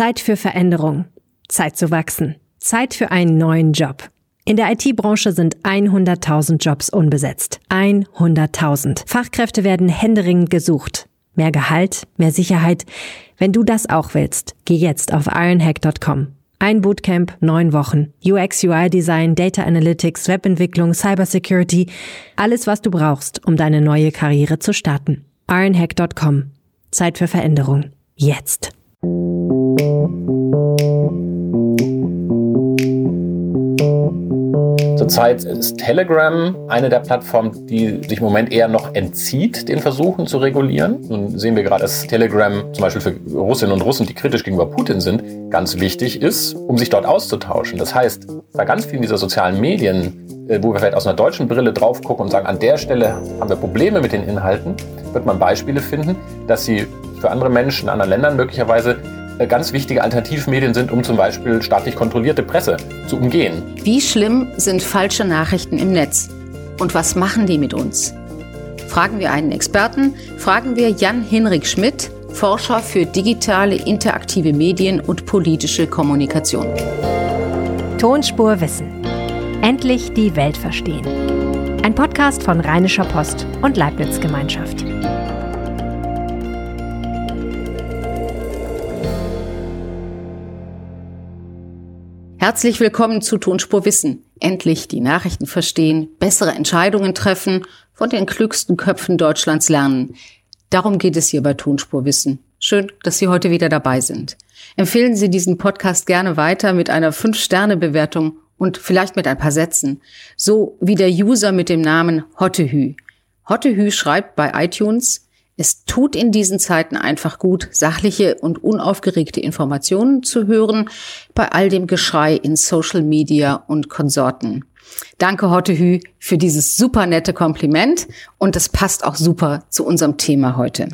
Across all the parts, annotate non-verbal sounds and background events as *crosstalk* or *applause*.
Zeit für Veränderung. Zeit zu wachsen. Zeit für einen neuen Job. In der IT-Branche sind 100.000 Jobs unbesetzt. 100.000. Fachkräfte werden händeringend gesucht. Mehr Gehalt, mehr Sicherheit. Wenn du das auch willst, geh jetzt auf ironhack.com. Ein Bootcamp, neun Wochen. UX, UI Design, Data Analytics, Webentwicklung, Cybersecurity. Alles, was du brauchst, um deine neue Karriere zu starten. ironhack.com. Zeit für Veränderung. Jetzt. Zurzeit ist Telegram eine der Plattformen, die sich im Moment eher noch entzieht, den Versuchen zu regulieren. Nun sehen wir gerade, dass Telegram zum Beispiel für Russinnen und Russen, die kritisch gegenüber Putin sind, ganz wichtig ist, um sich dort auszutauschen. Das heißt, bei ganz vielen dieser sozialen Medien, äh, wo wir vielleicht aus einer deutschen Brille drauf gucken und sagen, an der Stelle haben wir Probleme mit den Inhalten, wird man Beispiele finden, dass sie für andere Menschen in anderen Ländern möglicherweise äh, ganz wichtige Alternativmedien sind, um zum Beispiel staatlich kontrollierte Presse zu umgehen. Wie schlimm sind falsche Nachrichten im Netz? Und was machen die mit uns? Fragen wir einen Experten, fragen wir Jan-Hinrik Schmidt, Forscher für digitale interaktive Medien und politische Kommunikation. Tonspur Wissen. Endlich die Welt verstehen. Ein Podcast von Rheinischer Post und Leibniz Gemeinschaft. Herzlich willkommen zu Tonspur Wissen. Endlich die Nachrichten verstehen, bessere Entscheidungen treffen, von den klügsten Köpfen Deutschlands lernen. Darum geht es hier bei Tonspur Wissen. Schön, dass Sie heute wieder dabei sind. Empfehlen Sie diesen Podcast gerne weiter mit einer 5-Sterne-Bewertung und vielleicht mit ein paar Sätzen. So wie der User mit dem Namen Hottehü. Hottehü schreibt bei iTunes, es tut in diesen Zeiten einfach gut, sachliche und unaufgeregte Informationen zu hören bei all dem Geschrei in Social Media und Konsorten. Danke, Hottehü, für dieses super nette Kompliment und das passt auch super zu unserem Thema heute.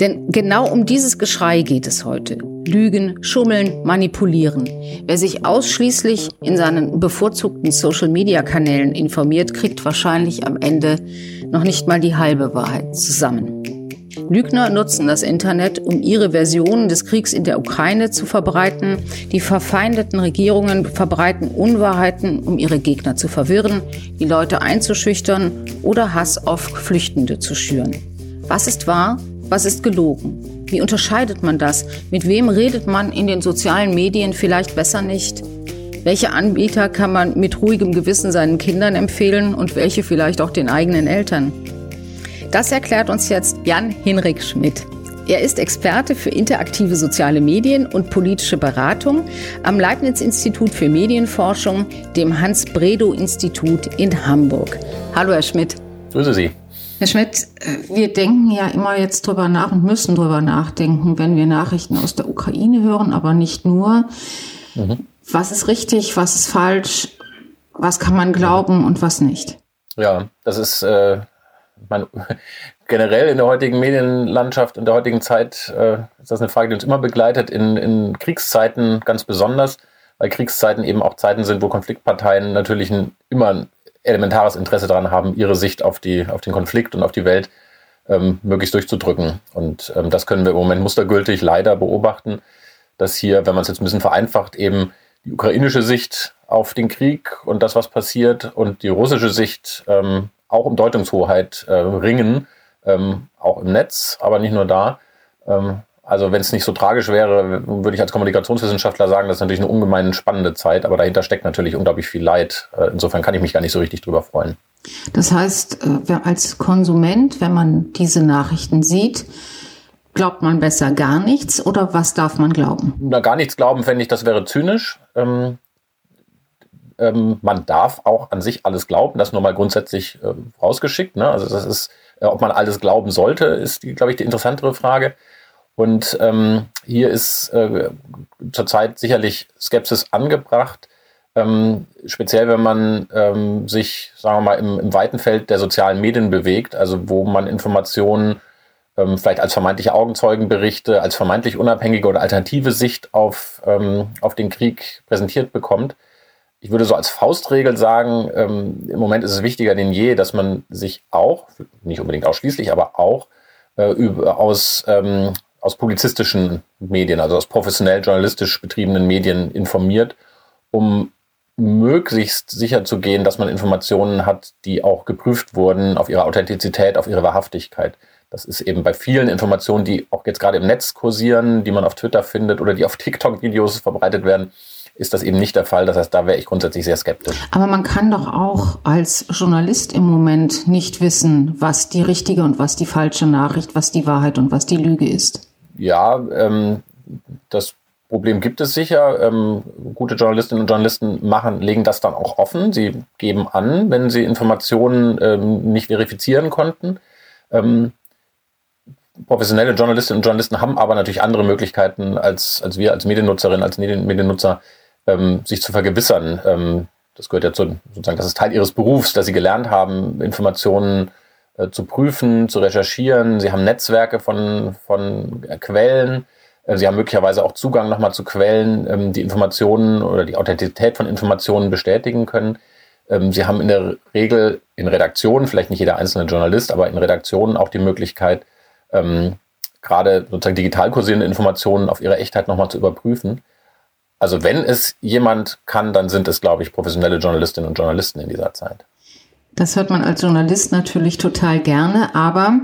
Denn genau um dieses Geschrei geht es heute. Lügen, schummeln, manipulieren. Wer sich ausschließlich in seinen bevorzugten Social-Media-Kanälen informiert, kriegt wahrscheinlich am Ende noch nicht mal die halbe Wahrheit zusammen. Lügner nutzen das Internet, um ihre Versionen des Kriegs in der Ukraine zu verbreiten. Die verfeindeten Regierungen verbreiten Unwahrheiten, um ihre Gegner zu verwirren, die Leute einzuschüchtern oder Hass auf Flüchtende zu schüren. Was ist wahr? Was ist gelogen? Wie unterscheidet man das? Mit wem redet man in den sozialen Medien vielleicht besser nicht? Welche Anbieter kann man mit ruhigem Gewissen seinen Kindern empfehlen und welche vielleicht auch den eigenen Eltern? Das erklärt uns jetzt Jan-Hinrik Schmidt. Er ist Experte für interaktive soziale Medien und politische Beratung am Leibniz-Institut für Medienforschung, dem Hans-Bredow-Institut in Hamburg. Hallo, Herr Schmidt. Grüße Sie. Herr Schmidt, äh, wir denken ja immer jetzt drüber nach und müssen drüber nachdenken, wenn wir Nachrichten aus der Ukraine hören, aber nicht nur. Mhm. Was ist richtig, was ist falsch, was kann man glauben und was nicht? Ja, das ist äh, man, *laughs* generell in der heutigen Medienlandschaft, in der heutigen Zeit, äh, ist das eine Frage, die uns immer begleitet, in, in Kriegszeiten ganz besonders, weil Kriegszeiten eben auch Zeiten sind, wo Konfliktparteien natürlich ein, immer ein elementares Interesse daran haben, ihre Sicht auf, die, auf den Konflikt und auf die Welt ähm, möglichst durchzudrücken. Und ähm, das können wir im Moment mustergültig leider beobachten, dass hier, wenn man es jetzt ein bisschen vereinfacht, eben die ukrainische Sicht auf den Krieg und das, was passiert, und die russische Sicht ähm, auch um Deutungshoheit äh, ringen, ähm, auch im Netz, aber nicht nur da. Also wenn es nicht so tragisch wäre, würde ich als Kommunikationswissenschaftler sagen, das ist natürlich eine ungemein spannende Zeit, aber dahinter steckt natürlich unglaublich viel Leid. Äh, insofern kann ich mich gar nicht so richtig drüber freuen. Das heißt, äh, als Konsument, wenn man diese Nachrichten sieht, glaubt man besser gar nichts oder was darf man glauben? Na, gar nichts glauben, fände ich, das wäre zynisch. Ähm, ähm, man darf auch an sich alles glauben, das nur mal grundsätzlich äh, rausgeschickt. Ne? Also das ist, äh, ob man alles glauben sollte, ist, glaube ich, die interessantere Frage. Und ähm, hier ist äh, zurzeit sicherlich Skepsis angebracht, ähm, speziell wenn man ähm, sich, sagen wir mal, im, im, weiten Feld der sozialen Medien bewegt, also wo man Informationen ähm, vielleicht als vermeintliche Augenzeugenberichte, als vermeintlich unabhängige oder alternative Sicht auf, ähm, auf den Krieg präsentiert bekommt. Ich würde so als Faustregel sagen, ähm, im Moment ist es wichtiger denn je, dass man sich auch, nicht unbedingt ausschließlich, aber auch äh, aus aus publizistischen Medien, also aus professionell journalistisch betriebenen Medien informiert, um möglichst sicher zu gehen, dass man Informationen hat, die auch geprüft wurden auf ihre Authentizität, auf ihre Wahrhaftigkeit. Das ist eben bei vielen Informationen, die auch jetzt gerade im Netz kursieren, die man auf Twitter findet oder die auf TikTok-Videos verbreitet werden, ist das eben nicht der Fall. Das heißt, da wäre ich grundsätzlich sehr skeptisch. Aber man kann doch auch als Journalist im Moment nicht wissen, was die richtige und was die falsche Nachricht, was die Wahrheit und was die Lüge ist. Ja, ähm, das Problem gibt es sicher. Ähm, gute Journalistinnen und Journalisten machen, legen das dann auch offen. Sie geben an, wenn sie Informationen ähm, nicht verifizieren konnten. Ähm, professionelle Journalistinnen und Journalisten haben aber natürlich andere Möglichkeiten als, als wir als Mediennutzerinnen, als Mediennutzer, ähm, sich zu vergewissern. Ähm, das gehört ja zu, sozusagen, das ist Teil ihres Berufs, dass sie gelernt haben, Informationen äh, zu prüfen, zu recherchieren. Sie haben Netzwerke von, von Quellen. Äh, sie haben möglicherweise auch Zugang nochmal zu Quellen, ähm, die Informationen oder die Authentizität von Informationen bestätigen können. Ähm, sie haben in der Regel in Redaktionen, vielleicht nicht jeder einzelne Journalist, aber in Redaktionen auch die Möglichkeit, ähm, gerade sozusagen digital kursierende Informationen auf ihre Echtheit nochmal zu überprüfen. Also wenn es jemand kann, dann sind es, glaube ich, professionelle Journalistinnen und Journalisten in dieser Zeit. Das hört man als Journalist natürlich total gerne, aber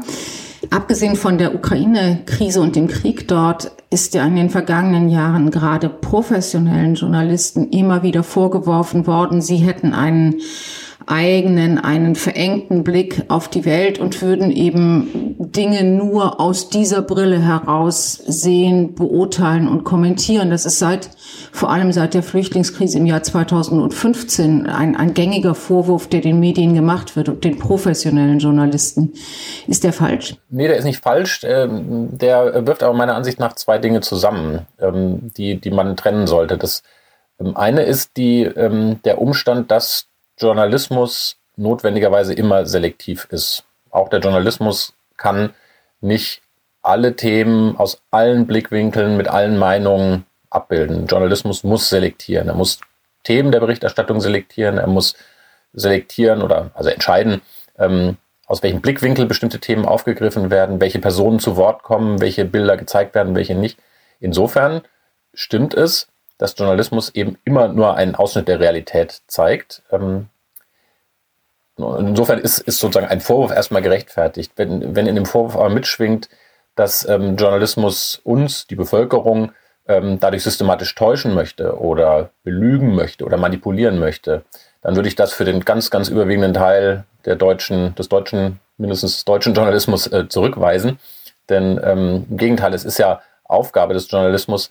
abgesehen von der Ukraine-Krise und dem Krieg dort ist ja in den vergangenen Jahren gerade professionellen Journalisten immer wieder vorgeworfen worden, sie hätten einen eigenen, einen verengten Blick auf die Welt und würden eben Dinge nur aus dieser Brille heraus sehen, beurteilen und kommentieren. Das ist seit, vor allem seit der Flüchtlingskrise im Jahr 2015 ein, ein gängiger Vorwurf, der den Medien gemacht wird und den professionellen Journalisten. Ist der falsch? Nee, der ist nicht falsch. Ähm, der wirft aber meiner Ansicht nach zwei Dinge zusammen, ähm, die, die man trennen sollte. Das ähm, eine ist die, der Umstand, dass Journalismus notwendigerweise immer selektiv ist. Auch der Journalismus kann nicht alle Themen aus allen Blickwinkeln mit allen Meinungen abbilden. Journalismus muss selektieren. Er muss Themen der Berichterstattung selektieren. Er muss selektieren oder also entscheiden, ähm, aus welchem Blickwinkel bestimmte Themen aufgegriffen werden, welche Personen zu Wort kommen, welche Bilder gezeigt werden, welche nicht. Insofern stimmt es, dass Journalismus eben immer nur einen Ausschnitt der Realität zeigt. Ähm, insofern ist, ist sozusagen ein Vorwurf erstmal gerechtfertigt. Wenn, wenn in dem Vorwurf aber mitschwingt, dass ähm, Journalismus uns, die Bevölkerung, ähm, dadurch systematisch täuschen möchte oder belügen möchte oder manipulieren möchte, dann würde ich das für den ganz, ganz überwiegenden Teil der deutschen, des deutschen, mindestens des deutschen Journalismus äh, zurückweisen. Denn ähm, im Gegenteil, es ist ja Aufgabe des Journalismus,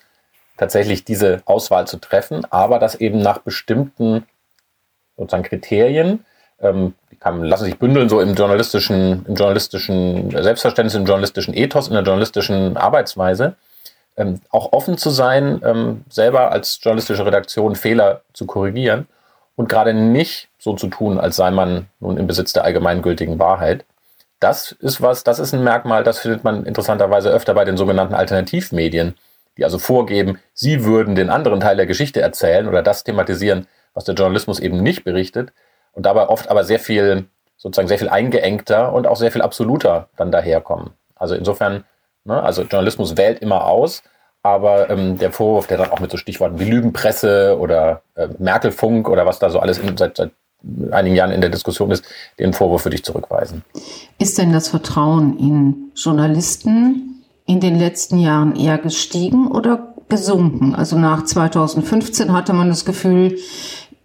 tatsächlich diese Auswahl zu treffen, aber das eben nach bestimmten sozusagen Kriterien, ähm, die kann, lassen sich bündeln so im journalistischen, im journalistischen Selbstverständnis, im journalistischen Ethos, in der journalistischen Arbeitsweise, ähm, auch offen zu sein, ähm, selber als journalistische Redaktion Fehler zu korrigieren und gerade nicht so zu tun, als sei man nun im Besitz der allgemeingültigen Wahrheit. Das ist was, das ist ein Merkmal, das findet man interessanterweise öfter bei den sogenannten Alternativmedien die also vorgeben, sie würden den anderen Teil der Geschichte erzählen oder das thematisieren, was der Journalismus eben nicht berichtet und dabei oft aber sehr viel, sozusagen sehr viel eingeengter und auch sehr viel absoluter dann daherkommen. Also insofern, ne, also Journalismus wählt immer aus, aber ähm, der Vorwurf, der dann auch mit so Stichworten wie Lügenpresse oder äh, Merkelfunk oder was da so alles in, seit, seit einigen Jahren in der Diskussion ist, den Vorwurf würde ich zurückweisen. Ist denn das Vertrauen in Journalisten in den letzten Jahren eher gestiegen oder gesunken? Also nach 2015 hatte man das Gefühl,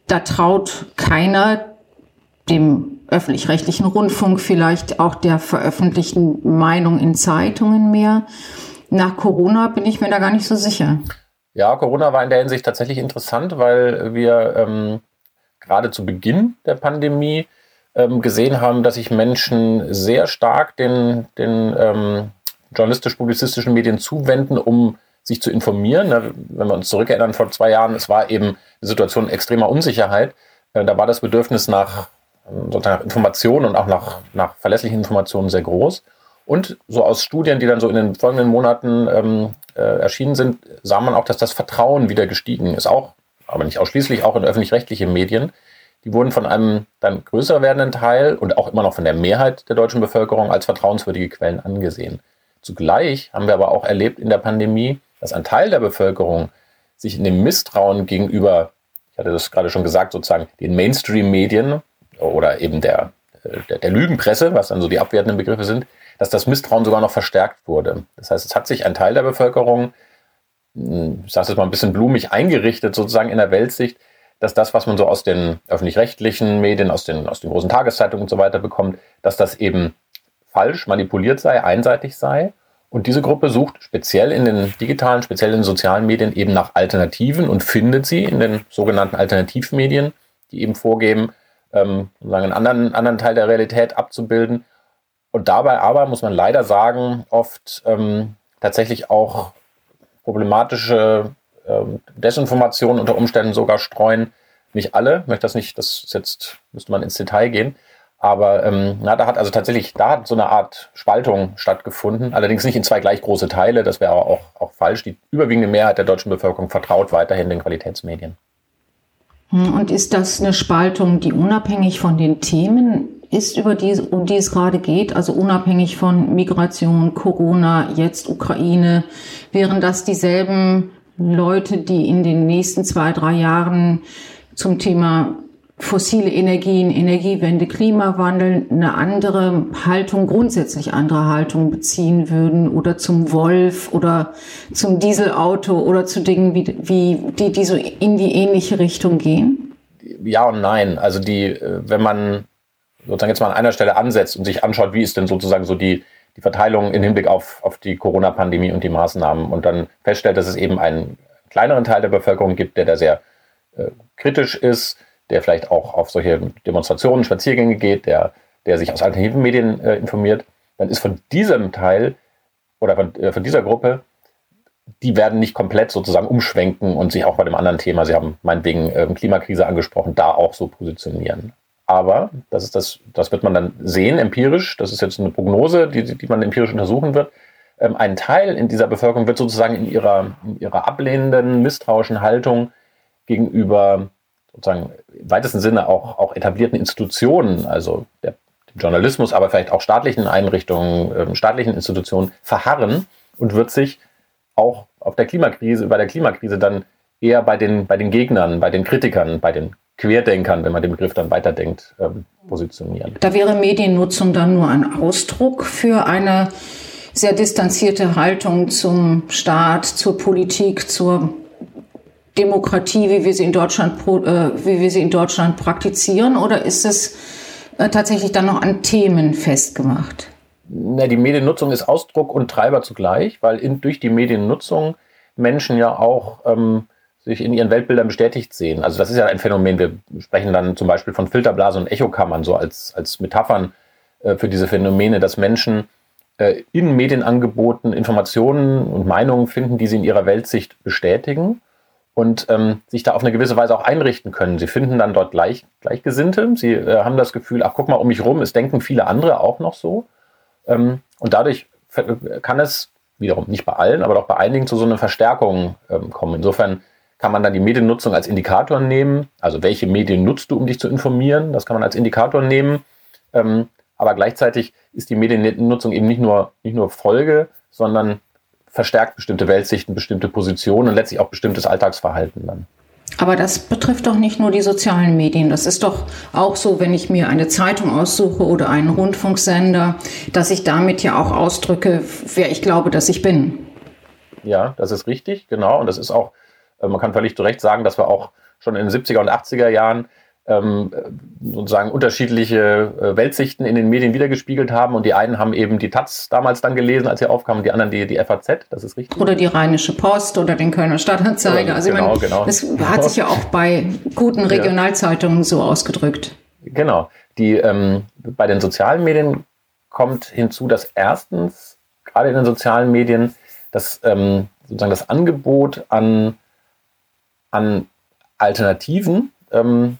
da traut keiner dem öffentlich-rechtlichen Rundfunk vielleicht auch der veröffentlichten Meinung in Zeitungen mehr. Nach Corona bin ich mir da gar nicht so sicher. Ja, Corona war in der Hinsicht tatsächlich interessant, weil wir ähm, gerade zu Beginn der Pandemie ähm, gesehen haben, dass sich Menschen sehr stark den, den ähm, journalistisch-publizistischen Medien zuwenden, um sich zu informieren. Wenn wir uns zurückerinnern, vor zwei Jahren, es war eben eine Situation extremer Unsicherheit. Äh, da war das Bedürfnis nach, ähm, nach Informationen und auch nach, nach verlässlichen Informationen sehr groß. Und so aus Studien, die dann so in den folgenden Monaten ähm, äh, erschienen sind, sah man auch, dass das Vertrauen wieder gestiegen ist. Auch, aber nicht ausschließlich, auch in öffentlich-rechtliche Medien. Die wurden von einem dann größer werdenden Teil und auch immer noch von der Mehrheit der deutschen Bevölkerung als vertrauenswürdige Quellen angesehen. Zugleich haben wir aber auch erlebt in der Pandemie, dass ein Teil der Bevölkerung sich in dem Misstrauen gegenüber, ich hatte das gerade schon gesagt, sozusagen den Mainstream-Medien oder eben der, der, der Lügenpresse, was dann so die abwertenden Begriffe sind, dass das Misstrauen sogar noch verstärkt wurde. Das heißt, es hat sich ein Teil der Bevölkerung, ich sage es mal ein bisschen blumig, eingerichtet sozusagen in der Weltsicht, dass das, was man so aus den öffentlich-rechtlichen Medien, aus den, aus den großen Tageszeitungen und so weiter bekommt, dass das eben falsch, manipuliert sei, einseitig sei. Und diese Gruppe sucht speziell in den digitalen, speziell in den sozialen Medien eben nach Alternativen und findet sie in den sogenannten Alternativmedien, die eben vorgeben, ähm, einen anderen, anderen Teil der Realität abzubilden. Und dabei aber, muss man leider sagen, oft ähm, tatsächlich auch problematische ähm, Desinformationen unter Umständen sogar streuen. Nicht alle, möchte das nicht, das jetzt müsste man ins Detail gehen. Aber ähm, na, da hat also tatsächlich, da hat so eine Art Spaltung stattgefunden. Allerdings nicht in zwei gleich große Teile, das wäre aber auch, auch falsch. Die überwiegende Mehrheit der deutschen Bevölkerung vertraut weiterhin den Qualitätsmedien. Hm, und ist das eine Spaltung, die unabhängig von den Themen ist, über die, um die es gerade geht, also unabhängig von Migration, Corona, jetzt Ukraine, wären das dieselben Leute, die in den nächsten zwei, drei Jahren zum Thema fossile Energien, Energiewende, Klimawandel eine andere Haltung, grundsätzlich andere Haltung beziehen würden oder zum Wolf oder zum Dieselauto oder zu Dingen, wie, wie die, die so in die ähnliche Richtung gehen? Ja und nein. Also die, äh, wenn man sozusagen jetzt mal an einer Stelle ansetzt und sich anschaut, wie ist denn sozusagen so die, die Verteilung im Hinblick auf, auf die Corona-Pandemie und die Maßnahmen und dann feststellt, dass es eben einen kleineren Teil der Bevölkerung gibt, der da sehr äh, kritisch ist, der vielleicht auch auf solche Demonstrationen, Spaziergänge geht, der, der sich aus alternativen Medien äh, informiert, dann ist von diesem Teil oder von, äh, von dieser Gruppe, die werden nicht komplett sozusagen umschwenken und sich auch bei dem anderen Thema, Sie haben meinetwegen äh, Klimakrise angesprochen, da auch so positionieren. Aber das ist das, das wird man dann sehen, empirisch. Das ist jetzt eine Prognose, die, die man empirisch untersuchen wird. Ähm, ein Teil in dieser Bevölkerung wird sozusagen in ihrer, in ihrer ablehnenden, misstrauischen Haltung gegenüber sozusagen im weitesten Sinne auch, auch etablierten Institutionen, also der, dem Journalismus, aber vielleicht auch staatlichen Einrichtungen, äh, staatlichen Institutionen verharren und wird sich auch auf der Klimakrise, bei der Klimakrise dann eher bei den, bei den Gegnern, bei den Kritikern, bei den Querdenkern, wenn man den Begriff dann weiterdenkt, ähm, positionieren. Da wäre Mediennutzung dann nur ein Ausdruck für eine sehr distanzierte Haltung zum Staat, zur Politik, zur Demokratie, wie wir sie in Deutschland, äh, wie wir sie in Deutschland praktizieren, oder ist es äh, tatsächlich dann noch an Themen festgemacht? Na, die Mediennutzung ist Ausdruck und Treiber zugleich, weil in, durch die Mediennutzung Menschen ja auch ähm, sich in ihren Weltbildern bestätigt sehen. Also das ist ja ein Phänomen. Wir sprechen dann zum Beispiel von Filterblasen und Echokammern so als, als Metaphern äh, für diese Phänomene, dass Menschen äh, in Medienangeboten Informationen und Meinungen finden, die sie in ihrer Weltsicht bestätigen und ähm, sich da auf eine gewisse Weise auch einrichten können. Sie finden dann dort gleich, Gleichgesinnte. Sie äh, haben das Gefühl, ach guck mal um mich rum, es denken viele andere auch noch so. Ähm, und dadurch kann es wiederum nicht bei allen, aber doch bei einigen zu so einer Verstärkung ähm, kommen. Insofern kann man dann die Mediennutzung als Indikator nehmen. Also welche Medien nutzt du, um dich zu informieren? Das kann man als Indikator nehmen. Ähm, aber gleichzeitig ist die Mediennutzung eben nicht nur, nicht nur Folge, sondern verstärkt bestimmte Weltsichten, bestimmte Positionen und letztlich auch bestimmtes Alltagsverhalten dann. Aber das betrifft doch nicht nur die sozialen Medien. Das ist doch auch so, wenn ich mir eine Zeitung aussuche oder einen Rundfunksender, dass ich damit ja auch ausdrücke, wer ich glaube, dass ich bin. Ja, das ist richtig, genau. Und das ist auch, äh, man kann völlig zu Recht sagen, dass wir auch schon in den 70er und 80er Jahren ähm, sozusagen unterschiedliche äh, Weltsichten in den Medien wiedergespiegelt haben. Und die einen haben eben die Taz damals dann gelesen, als sie aufkamen, die anderen die, die FAZ, das ist richtig. Oder die Rheinische Post oder den Kölner Stadtanzeiger. Also genau, ich meine, genau. das hat sich ja auch *laughs* bei guten Regionalzeitungen ja. so ausgedrückt. Genau. Die, ähm, bei den sozialen Medien kommt hinzu, dass erstens, gerade in den sozialen Medien, dass ähm, sozusagen das Angebot an, an Alternativen ähm,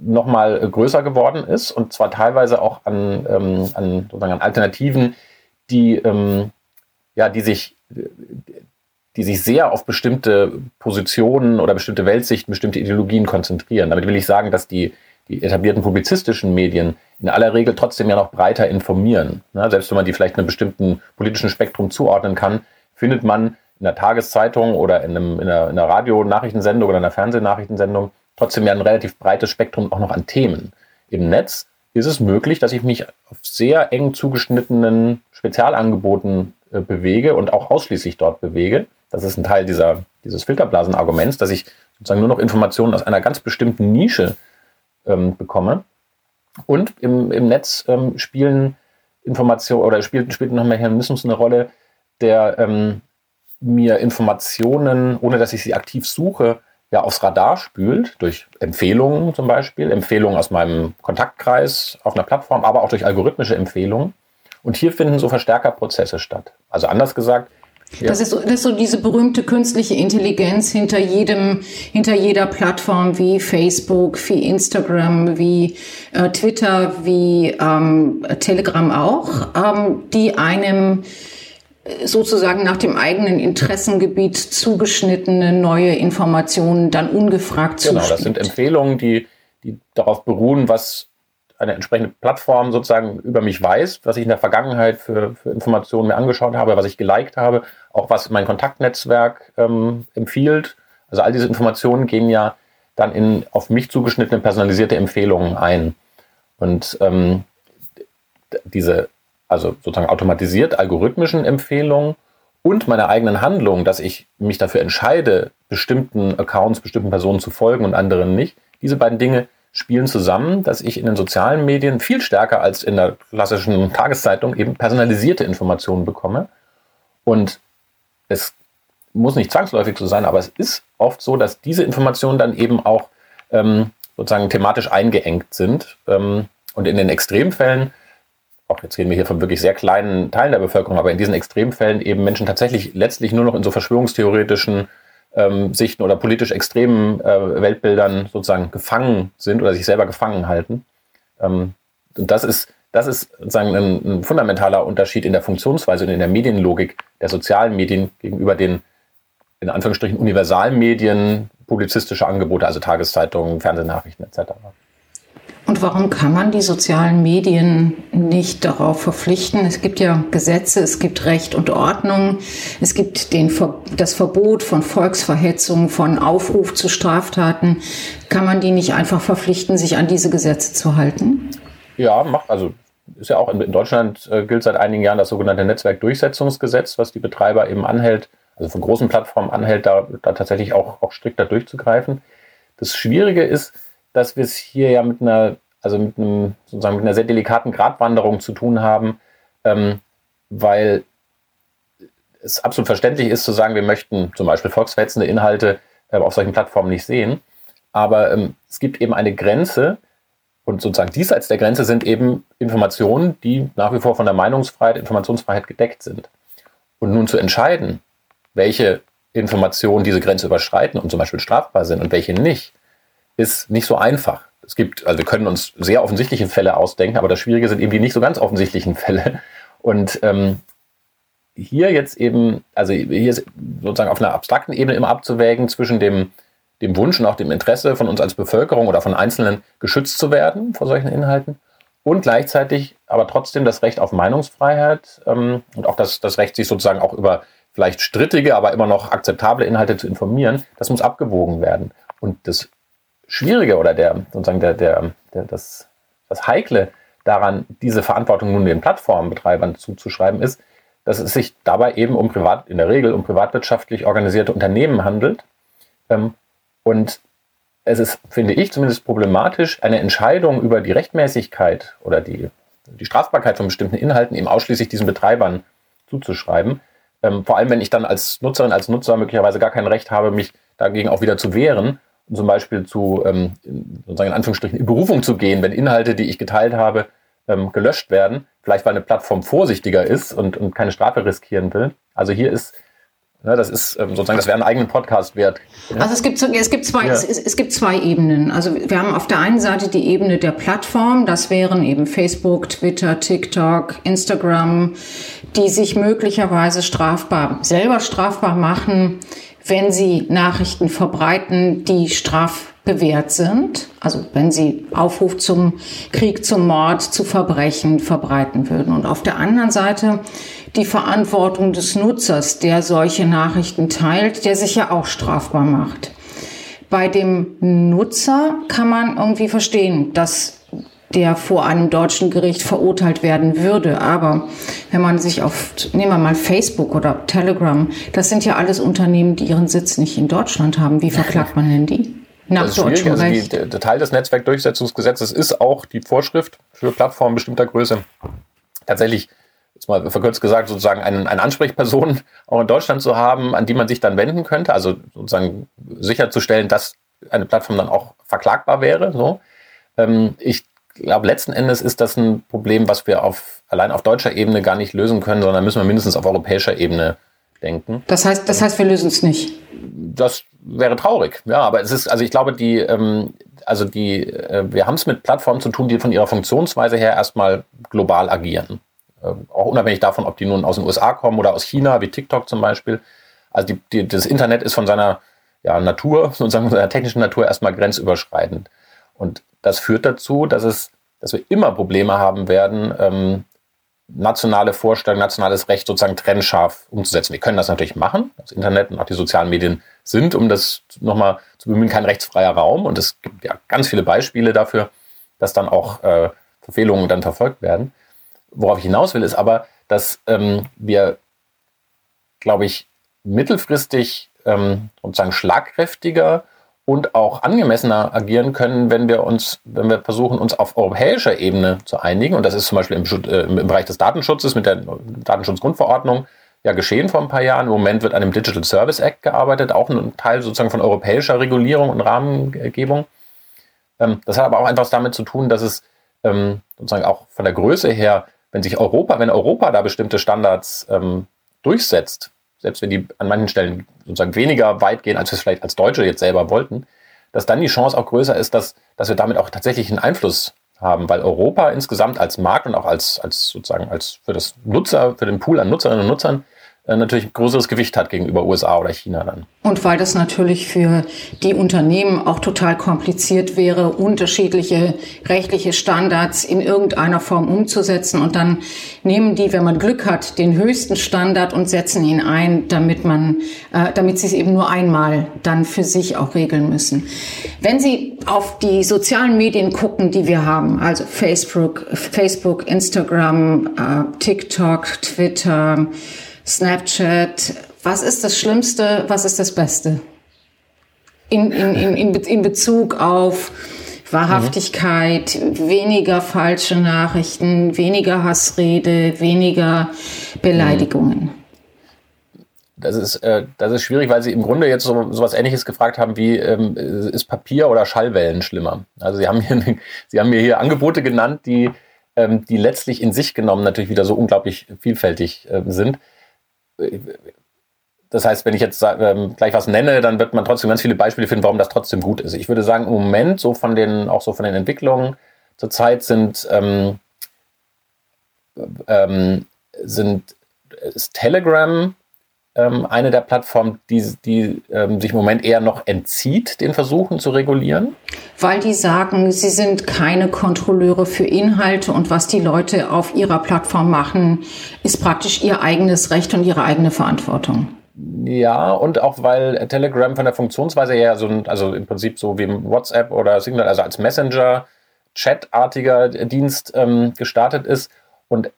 nochmal größer geworden ist und zwar teilweise auch an, ähm, an, an Alternativen, die, ähm, ja, die sich die sich sehr auf bestimmte Positionen oder bestimmte Weltsichten, bestimmte Ideologien konzentrieren. Damit will ich sagen, dass die, die etablierten publizistischen Medien in aller Regel trotzdem ja noch breiter informieren. Ja, selbst wenn man die vielleicht einem bestimmten politischen Spektrum zuordnen kann, findet man in der Tageszeitung oder in, einem, in einer, einer Radio-Nachrichtensendung oder einer Fernsehnachrichtensendung trotzdem ja ein relativ breites Spektrum auch noch an Themen. Im Netz ist es möglich, dass ich mich auf sehr eng zugeschnittenen Spezialangeboten äh, bewege und auch ausschließlich dort bewege. Das ist ein Teil dieser, dieses Filterblasen-Arguments, dass ich sozusagen nur noch Informationen aus einer ganz bestimmten Nische ähm, bekomme. Und im, im Netz ähm, spielen Informationen oder spielt, spielt noch Mechanismus eine Rolle, der ähm, mir Informationen, ohne dass ich sie aktiv suche, ja aufs Radar spült, durch Empfehlungen zum Beispiel, Empfehlungen aus meinem Kontaktkreis auf einer Plattform, aber auch durch algorithmische Empfehlungen. Und hier finden so Verstärkerprozesse statt. Also anders gesagt, ja. Das, ist so, das ist so diese berühmte künstliche Intelligenz hinter jedem, hinter jeder Plattform wie Facebook, wie Instagram, wie äh, Twitter, wie ähm, Telegram auch, ähm, die einem sozusagen nach dem eigenen Interessengebiet zugeschnittene neue Informationen dann ungefragt zuspielt. Genau, das sind Empfehlungen, die, die darauf beruhen, was eine entsprechende Plattform sozusagen über mich weiß, was ich in der Vergangenheit für, für Informationen mir angeschaut habe, was ich geliked habe, auch was mein Kontaktnetzwerk ähm, empfiehlt. Also all diese Informationen gehen ja dann in auf mich zugeschnittene personalisierte Empfehlungen ein. Und ähm, diese also sozusagen automatisiert algorithmischen Empfehlungen und meiner eigenen Handlung, dass ich mich dafür entscheide, bestimmten Accounts, bestimmten Personen zu folgen und anderen nicht. Diese beiden Dinge spielen zusammen, dass ich in den sozialen Medien viel stärker als in der klassischen Tageszeitung eben personalisierte Informationen bekomme. Und es muss nicht zwangsläufig so sein, aber es ist oft so, dass diese Informationen dann eben auch ähm, sozusagen thematisch eingeengt sind. Ähm, und in den Extremfällen auch jetzt reden wir hier von wirklich sehr kleinen Teilen der Bevölkerung, aber in diesen Extremfällen eben Menschen tatsächlich letztlich nur noch in so verschwörungstheoretischen ähm, Sichten oder politisch extremen äh, Weltbildern sozusagen gefangen sind oder sich selber gefangen halten. Ähm, und das ist, das ist sozusagen ein, ein, fundamentaler Unterschied in der Funktionsweise und in der Medienlogik der sozialen Medien gegenüber den in Anführungsstrichen Universalmedien, publizistische Angebote, also Tageszeitungen, Fernsehnachrichten etc. Und warum kann man die sozialen Medien nicht darauf verpflichten? Es gibt ja Gesetze, es gibt Recht und Ordnung, es gibt den, das Verbot von Volksverhetzung, von Aufruf zu Straftaten. Kann man die nicht einfach verpflichten, sich an diese Gesetze zu halten? Ja, macht, also ist ja auch in, Deutschland äh, gilt seit einigen Jahren das sogenannte Netzwerkdurchsetzungsgesetz, was die Betreiber eben anhält, also von großen Plattformen anhält, da, da tatsächlich auch, auch strikter durchzugreifen. Das Schwierige ist, dass wir es hier ja mit einer, also mit einem, sozusagen mit einer sehr delikaten Gratwanderung zu tun haben, ähm, weil es absolut verständlich ist zu sagen, wir möchten zum Beispiel volksverhetzende Inhalte äh, auf solchen Plattformen nicht sehen. Aber ähm, es gibt eben eine Grenze und sozusagen diesseits der Grenze sind eben Informationen, die nach wie vor von der Meinungsfreiheit, Informationsfreiheit gedeckt sind. Und nun zu entscheiden, welche Informationen diese Grenze überschreiten und zum Beispiel strafbar sind und welche nicht, ist nicht so einfach. Es gibt, also wir können uns sehr offensichtliche Fälle ausdenken, aber das Schwierige sind eben die nicht so ganz offensichtlichen Fälle. Und ähm, hier jetzt eben, also hier sozusagen auf einer abstrakten Ebene immer abzuwägen zwischen dem, dem Wunsch und auch dem Interesse von uns als Bevölkerung oder von Einzelnen geschützt zu werden vor solchen Inhalten und gleichzeitig aber trotzdem das Recht auf Meinungsfreiheit ähm, und auch das, das Recht, sich sozusagen auch über vielleicht strittige, aber immer noch akzeptable Inhalte zu informieren, das muss abgewogen werden. Und das Schwierige oder der, sozusagen der, der, der, das, das Heikle daran, diese Verantwortung nun den Plattformbetreibern zuzuschreiben, ist, dass es sich dabei eben um privat, in der Regel um privatwirtschaftlich organisierte Unternehmen handelt. Ähm, und es ist, finde ich, zumindest problematisch, eine Entscheidung über die Rechtmäßigkeit oder die, die Strafbarkeit von bestimmten Inhalten eben ausschließlich diesen Betreibern zuzuschreiben. Ähm, vor allem, wenn ich dann als Nutzerin, als Nutzer möglicherweise gar kein Recht habe, mich dagegen auch wieder zu wehren zum Beispiel zu, ähm, sozusagen in Anführungsstrichen, in Berufung zu gehen, wenn Inhalte, die ich geteilt habe, ähm, gelöscht werden. Vielleicht, weil eine Plattform vorsichtiger ist und, und keine Strafe riskieren will. Also hier ist Ne, das ist ähm, sozusagen, das wäre einen eigenen Podcast wert. Ja? Also es gibt, es, gibt zwei, ja. es, es, gibt zwei Ebenen. Also wir haben auf der einen Seite die Ebene der Plattform, das wären eben Facebook, Twitter, TikTok, Instagram, die sich möglicherweise strafbar, selber strafbar machen, wenn sie Nachrichten verbreiten, die straf bewährt sind, also wenn sie Aufruf zum Krieg, zum Mord, zu Verbrechen verbreiten würden. Und auf der anderen Seite die Verantwortung des Nutzers, der solche Nachrichten teilt, der sich ja auch strafbar macht. Bei dem Nutzer kann man irgendwie verstehen, dass der vor einem deutschen Gericht verurteilt werden würde. Aber wenn man sich auf, nehmen wir mal Facebook oder Telegram, das sind ja alles Unternehmen, die ihren Sitz nicht in Deutschland haben. Wie verklagt man denn die? Nach deutschem also Recht. Die, der Teil des Netzwerkdurchsetzungsgesetzes ist auch die Vorschrift für Plattformen bestimmter Größe. Tatsächlich, jetzt mal verkürzt gesagt, sozusagen eine, eine Ansprechperson auch in Deutschland zu haben, an die man sich dann wenden könnte. Also sozusagen sicherzustellen, dass eine Plattform dann auch verklagbar wäre. So. Ähm, ich glaube, letzten Endes ist das ein Problem, was wir auf, allein auf deutscher Ebene gar nicht lösen können, sondern müssen wir mindestens auf europäischer Ebene denken. Das heißt, das heißt, wir lösen es nicht. Das wäre traurig, ja, aber es ist, also ich glaube, die, ähm, also die, äh, wir haben es mit Plattformen zu tun, die von ihrer Funktionsweise her erstmal global agieren. Äh, auch unabhängig davon, ob die nun aus den USA kommen oder aus China, wie TikTok zum Beispiel. Also die, die, das Internet ist von seiner ja, Natur, *laughs* sozusagen seiner technischen Natur erstmal grenzüberschreitend. Und das führt dazu, dass es, dass wir immer Probleme haben werden, ähm, nationale Vorstellungen, nationales Recht sozusagen trennscharf umzusetzen. Wir können das natürlich machen. Das Internet und auch die sozialen Medien sind, um das nochmal zu bemühen, kein rechtsfreier Raum. Und es gibt ja ganz viele Beispiele dafür, dass dann auch äh, Verfehlungen dann verfolgt werden. Worauf ich hinaus will, ist aber, dass ähm, wir, glaube ich, mittelfristig ähm, sozusagen schlagkräftiger und auch angemessener agieren können, wenn wir uns, wenn wir versuchen, uns auf europäischer Ebene zu einigen. Und das ist zum Beispiel im, äh, im Bereich des Datenschutzes mit der Datenschutzgrundverordnung ja geschehen vor ein paar Jahren. Im Moment wird an dem Digital Service Act gearbeitet, auch ein Teil sozusagen von europäischer Regulierung und Rahmengebung. Ähm, das hat aber auch etwas damit zu tun, dass es ähm, sozusagen auch von der Größe her, wenn sich Europa, wenn Europa da bestimmte Standards ähm, durchsetzt, selbst wenn die an manchen Stellen sozusagen weniger weit gehen, als wir es vielleicht als Deutsche jetzt selber wollten, dass dann die Chance auch größer ist, dass, dass wir damit auch tatsächlich einen Einfluss haben, weil Europa insgesamt als Markt und auch als, als sozusagen als für das Nutzer, für den Pool an Nutzerinnen und Nutzern äh, natürlich größeres Gewicht hat gegenüber USA oder China dann. Und weil das natürlich für die Unternehmen auch total kompliziert wäre, unterschiedliche rechtliche Standards in irgendeiner Form umzusetzen. Und dann nehmen die, wenn man Glück hat, den höchsten Standard und setzen ihn ein, damit man, äh, damit sie es eben nur einmal dann für sich auch regeln müssen. Wenn Sie auf die sozialen Medien gucken, die wir haben, also Facebook, Facebook, Instagram, äh, TikTok, Twitter, Snapchat. Was ist das Schlimmste? Was ist das Beste? In, in, in, in Bezug auf Wahrhaftigkeit, mhm. weniger falsche Nachrichten, weniger Hassrede, weniger Beleidigungen. Das ist, äh, das ist schwierig, weil Sie im Grunde jetzt so, so was Ähnliches gefragt haben, wie ähm, ist Papier oder Schallwellen schlimmer? Also Sie haben, hier, *laughs* Sie haben mir hier Angebote genannt, die, ähm, die letztlich in sich genommen natürlich wieder so unglaublich vielfältig äh, sind das heißt, wenn ich jetzt ähm, gleich was nenne, dann wird man trotzdem ganz viele Beispiele finden, warum das trotzdem gut ist. Ich würde sagen, im Moment so von den, auch so von den Entwicklungen zurzeit sind, ähm, ähm, sind ist Telegram ähm, eine der Plattformen, die, die ähm, sich im Moment eher noch entzieht, den Versuchen zu regulieren? Weil die sagen, sie sind keine Kontrolleure für Inhalte und was die Leute auf ihrer Plattform machen, ist praktisch ihr eigenes Recht und ihre eigene Verantwortung. Ja, und auch weil Telegram von der Funktionsweise her so ein, also im Prinzip so wie WhatsApp oder Signal, also als Messenger, Chat-artiger Dienst ähm, gestartet ist und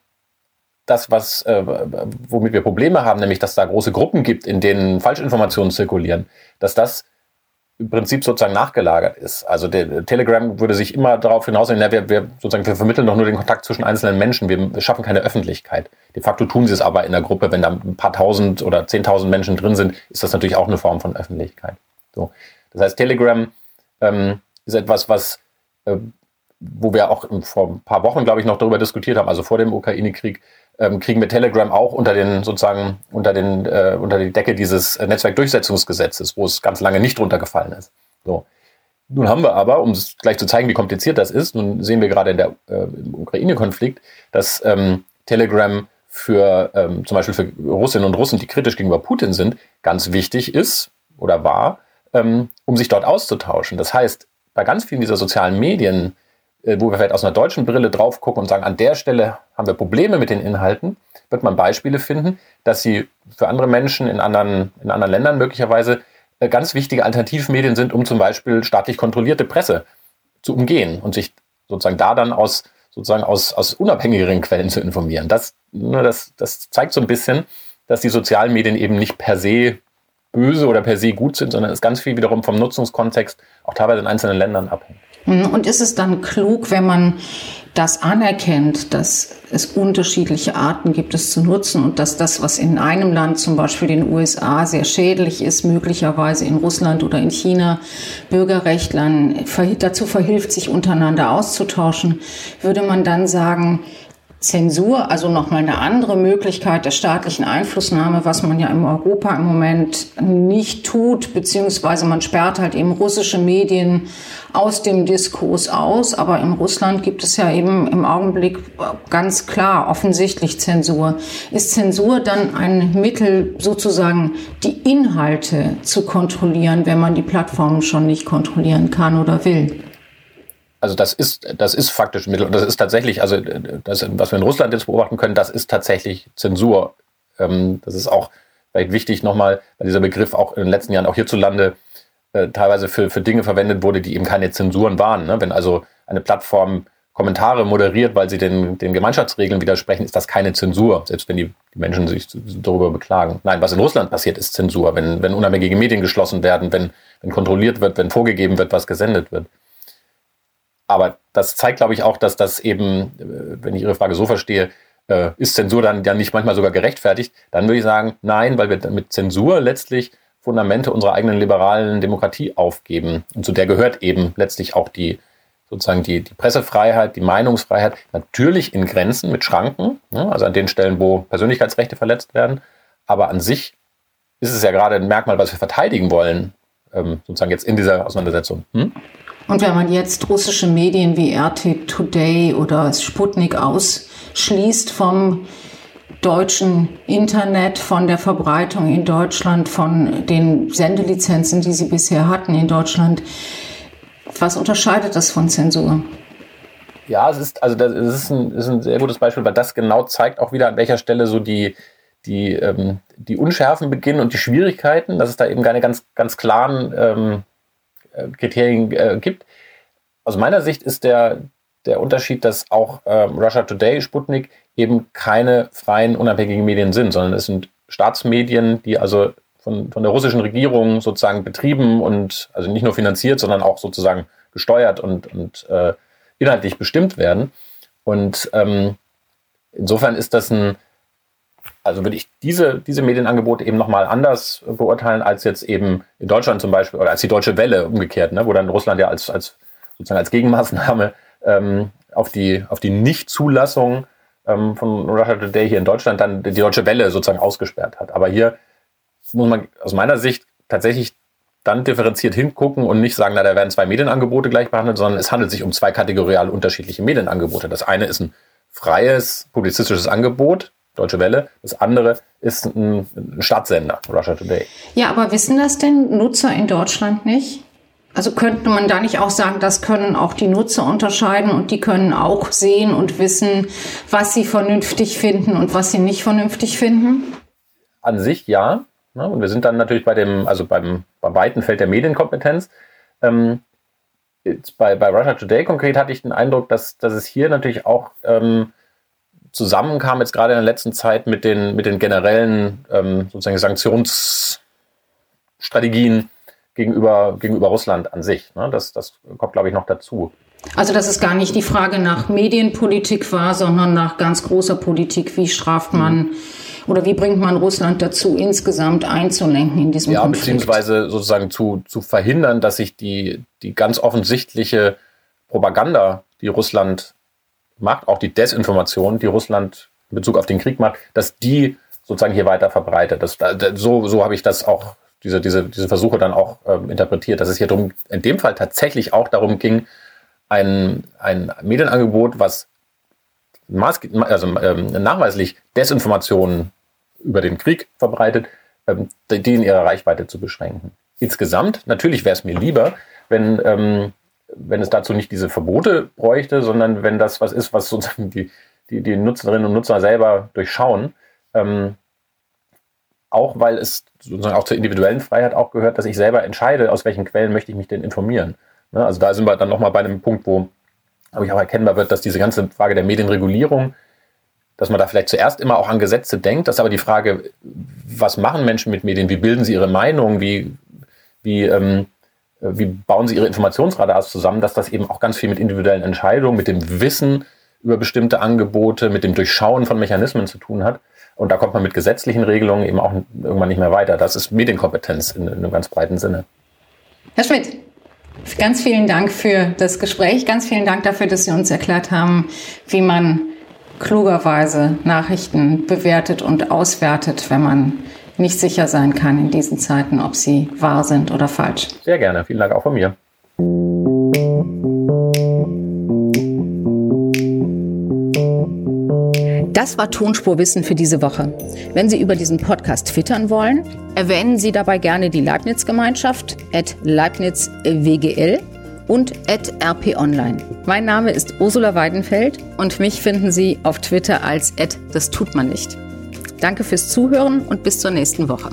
das, was, äh, womit wir Probleme haben, nämlich dass da große Gruppen gibt, in denen Falschinformationen zirkulieren, dass das im Prinzip sozusagen nachgelagert ist. Also der Telegram würde sich immer darauf hinaus, ja, wir, wir, sozusagen, wir vermitteln doch nur den Kontakt zwischen einzelnen Menschen, wir schaffen keine Öffentlichkeit. De facto tun sie es aber in der Gruppe, wenn da ein paar tausend oder zehntausend Menschen drin sind, ist das natürlich auch eine Form von Öffentlichkeit. So. Das heißt, Telegram ähm, ist etwas, was, äh, wo wir auch vor ein paar Wochen, glaube ich, noch darüber diskutiert haben, also vor dem Ukraine-Krieg, ähm, kriegen wir Telegram auch unter den sozusagen unter den äh, unter die Decke dieses Netzwerkdurchsetzungsgesetzes, wo es ganz lange nicht drunter gefallen ist. So. Nun haben wir aber, um es gleich zu zeigen, wie kompliziert das ist, nun sehen wir gerade in der äh, im Ukraine-Konflikt, dass ähm, Telegram für ähm, zum Beispiel für Russinnen und Russen, die kritisch gegenüber Putin sind, ganz wichtig ist oder war, ähm, um sich dort auszutauschen. Das heißt, bei ganz vielen dieser sozialen Medien, äh, wo wir vielleicht aus einer deutschen Brille drauf gucken und sagen, an der Stelle haben wir Probleme mit den Inhalten, wird man Beispiele finden, dass sie für andere Menschen in anderen, in anderen Ländern möglicherweise äh, ganz wichtige Alternativmedien sind, um zum Beispiel staatlich kontrollierte Presse zu umgehen und sich sozusagen da dann aus sozusagen aus, aus unabhängigeren Quellen zu informieren. Das, ne, das, das zeigt so ein bisschen, dass die sozialen Medien eben nicht per se böse oder per se gut sind, sondern es ganz viel wiederum vom Nutzungskontext auch teilweise in einzelnen Ländern abhängt. Mhm. Und ist es dann klug, wenn man das anerkennt, dass es unterschiedliche Arten gibt, es zu nutzen und dass das, was in einem Land, zum Beispiel den USA, sehr schädlich ist, möglicherweise in Russland oder in China Bürgerrechtlern dazu verhilft, sich untereinander auszutauschen, würde man dann sagen, Zensur, also nochmal eine andere Möglichkeit der staatlichen Einflussnahme, was man ja in Europa im Moment nicht tut, beziehungsweise man sperrt halt eben russische Medien aus dem Diskurs aus. Aber in Russland gibt es ja eben im Augenblick ganz klar offensichtlich Zensur. Ist Zensur dann ein Mittel, sozusagen die Inhalte zu kontrollieren, wenn man die Plattformen schon nicht kontrollieren kann oder will? Also das ist, das ist faktisch Mittel. Und das ist tatsächlich, also das, was wir in Russland jetzt beobachten können, das ist tatsächlich Zensur. Ähm, das ist auch vielleicht wichtig nochmal, weil dieser Begriff auch in den letzten Jahren auch hierzulande äh, teilweise für, für Dinge verwendet wurde, die eben keine Zensuren waren. Ne? Wenn also eine Plattform Kommentare moderiert, weil sie den, den Gemeinschaftsregeln widersprechen, ist das keine Zensur, selbst wenn die, die Menschen sich darüber beklagen. Nein, was in Russland passiert, ist Zensur, wenn, wenn unabhängige Medien geschlossen werden, wenn, wenn kontrolliert wird, wenn vorgegeben wird, was gesendet wird. Aber das zeigt, glaube ich, auch, dass das eben, äh, wenn ich Ihre Frage so verstehe, äh, ist Zensur dann ja nicht manchmal sogar gerechtfertigt? Dann würde ich sagen, nein, weil wir mit Zensur letztlich Fundamente unserer eigenen liberalen Demokratie aufgeben. Und zu der gehört eben letztlich auch die sozusagen die, die Pressefreiheit, die Meinungsfreiheit, natürlich in Grenzen mit Schranken, ne, also an den Stellen, wo Persönlichkeitsrechte verletzt werden. Aber an sich ist es ja gerade ein Merkmal, was wir verteidigen wollen, ähm, sozusagen jetzt in dieser Auseinandersetzung. Hm? Und wenn man jetzt russische Medien wie RT Today oder Sputnik ausschließt vom deutschen Internet, von der Verbreitung in Deutschland, von den Sendelizenzen, die sie bisher hatten in Deutschland, was unterscheidet das von Zensur? Ja, es ist, also das ist ein, ist ein sehr gutes Beispiel, weil das genau zeigt auch wieder, an welcher Stelle so die, die, ähm, die Unschärfen beginnen und die Schwierigkeiten, dass es da eben keine ganz, ganz klaren ähm, äh, Kriterien äh, gibt. Aus meiner Sicht ist der, der Unterschied, dass auch ähm, Russia Today, Sputnik eben keine freien, unabhängigen Medien sind, sondern es sind Staatsmedien, die also von, von der russischen Regierung sozusagen betrieben und also nicht nur finanziert, sondern auch sozusagen gesteuert und, und äh, inhaltlich bestimmt werden. Und ähm, insofern ist das ein, also würde ich diese, diese Medienangebote eben nochmal anders beurteilen als jetzt eben in Deutschland zum Beispiel oder als die Deutsche Welle umgekehrt, ne, wo dann Russland ja als, als sozusagen als Gegenmaßnahme ähm, auf die, auf die Nichtzulassung ähm, von Russia Today hier in Deutschland dann die Deutsche Welle sozusagen ausgesperrt hat. Aber hier muss man aus meiner Sicht tatsächlich dann differenziert hingucken und nicht sagen, na, da werden zwei Medienangebote gleich behandelt, sondern es handelt sich um zwei kategorial unterschiedliche Medienangebote. Das eine ist ein freies publizistisches Angebot, Deutsche Welle. Das andere ist ein, ein Stadtsender, Russia Today. Ja, aber wissen das denn Nutzer in Deutschland nicht? Also könnte man da nicht auch sagen, das können auch die Nutzer unterscheiden und die können auch sehen und wissen, was sie vernünftig finden und was sie nicht vernünftig finden? An sich ja. Ne? Und wir sind dann natürlich bei dem, also beim, beim weiten Feld der Medienkompetenz. Ähm, bei, bei Russia Today konkret hatte ich den Eindruck, dass, dass es hier natürlich auch ähm, zusammenkam, jetzt gerade in der letzten Zeit mit den, mit den generellen ähm, sozusagen Sanktionsstrategien gegenüber, gegenüber Russland an sich. Ne? Das, das kommt, glaube ich, noch dazu. Also, dass es gar nicht die Frage nach Medienpolitik war, sondern nach ganz großer Politik. Wie straft man mhm. oder wie bringt man Russland dazu, insgesamt einzulenken in diesem ja, Konflikt? beziehungsweise sozusagen zu, zu verhindern, dass sich die, die ganz offensichtliche Propaganda, die Russland macht, auch die Desinformation, die Russland in Bezug auf den Krieg macht, dass die sozusagen hier weiter verbreitet. Das, so, so habe ich das auch, diese, diese, diese Versuche dann auch ähm, interpretiert, dass es hier drum, in dem Fall tatsächlich auch darum ging, ein, ein Medienangebot, was also, ähm, nachweislich Desinformationen über den Krieg verbreitet, ähm, die in ihrer Reichweite zu beschränken. insgesamt, natürlich wäre es mir lieber, wenn, ähm, wenn es dazu nicht diese Verbote bräuchte, sondern wenn das was ist, was sozusagen die, die, die Nutzerinnen und Nutzer selber durchschauen. Ähm, auch weil es sozusagen auch zur individuellen Freiheit auch gehört, dass ich selber entscheide, aus welchen Quellen möchte ich mich denn informieren. Ne? Also da sind wir dann nochmal bei einem Punkt, wo aber ich auch erkennbar wird, dass diese ganze Frage der Medienregulierung, dass man da vielleicht zuerst immer auch an Gesetze denkt, dass aber die Frage, was machen Menschen mit Medien, wie bilden sie ihre Meinung, wie, wie, ähm, wie bauen sie ihre Informationsradars zusammen, dass das eben auch ganz viel mit individuellen Entscheidungen, mit dem Wissen über bestimmte Angebote, mit dem Durchschauen von Mechanismen zu tun hat. Und da kommt man mit gesetzlichen Regelungen eben auch irgendwann nicht mehr weiter. Das ist Medienkompetenz in, in einem ganz breiten Sinne. Herr Schmidt, ganz vielen Dank für das Gespräch. Ganz vielen Dank dafür, dass Sie uns erklärt haben, wie man klugerweise Nachrichten bewertet und auswertet, wenn man nicht sicher sein kann in diesen Zeiten, ob sie wahr sind oder falsch. Sehr gerne. Vielen Dank auch von mir. Das war Tonspurwissen für diese Woche. Wenn Sie über diesen Podcast twittern wollen, erwähnen Sie dabei gerne die Leibniz-Gemeinschaft at LeibnizWGL und at rponline. Mein Name ist Ursula Weidenfeld und mich finden Sie auf Twitter als at das tut man nicht. Danke fürs Zuhören und bis zur nächsten Woche.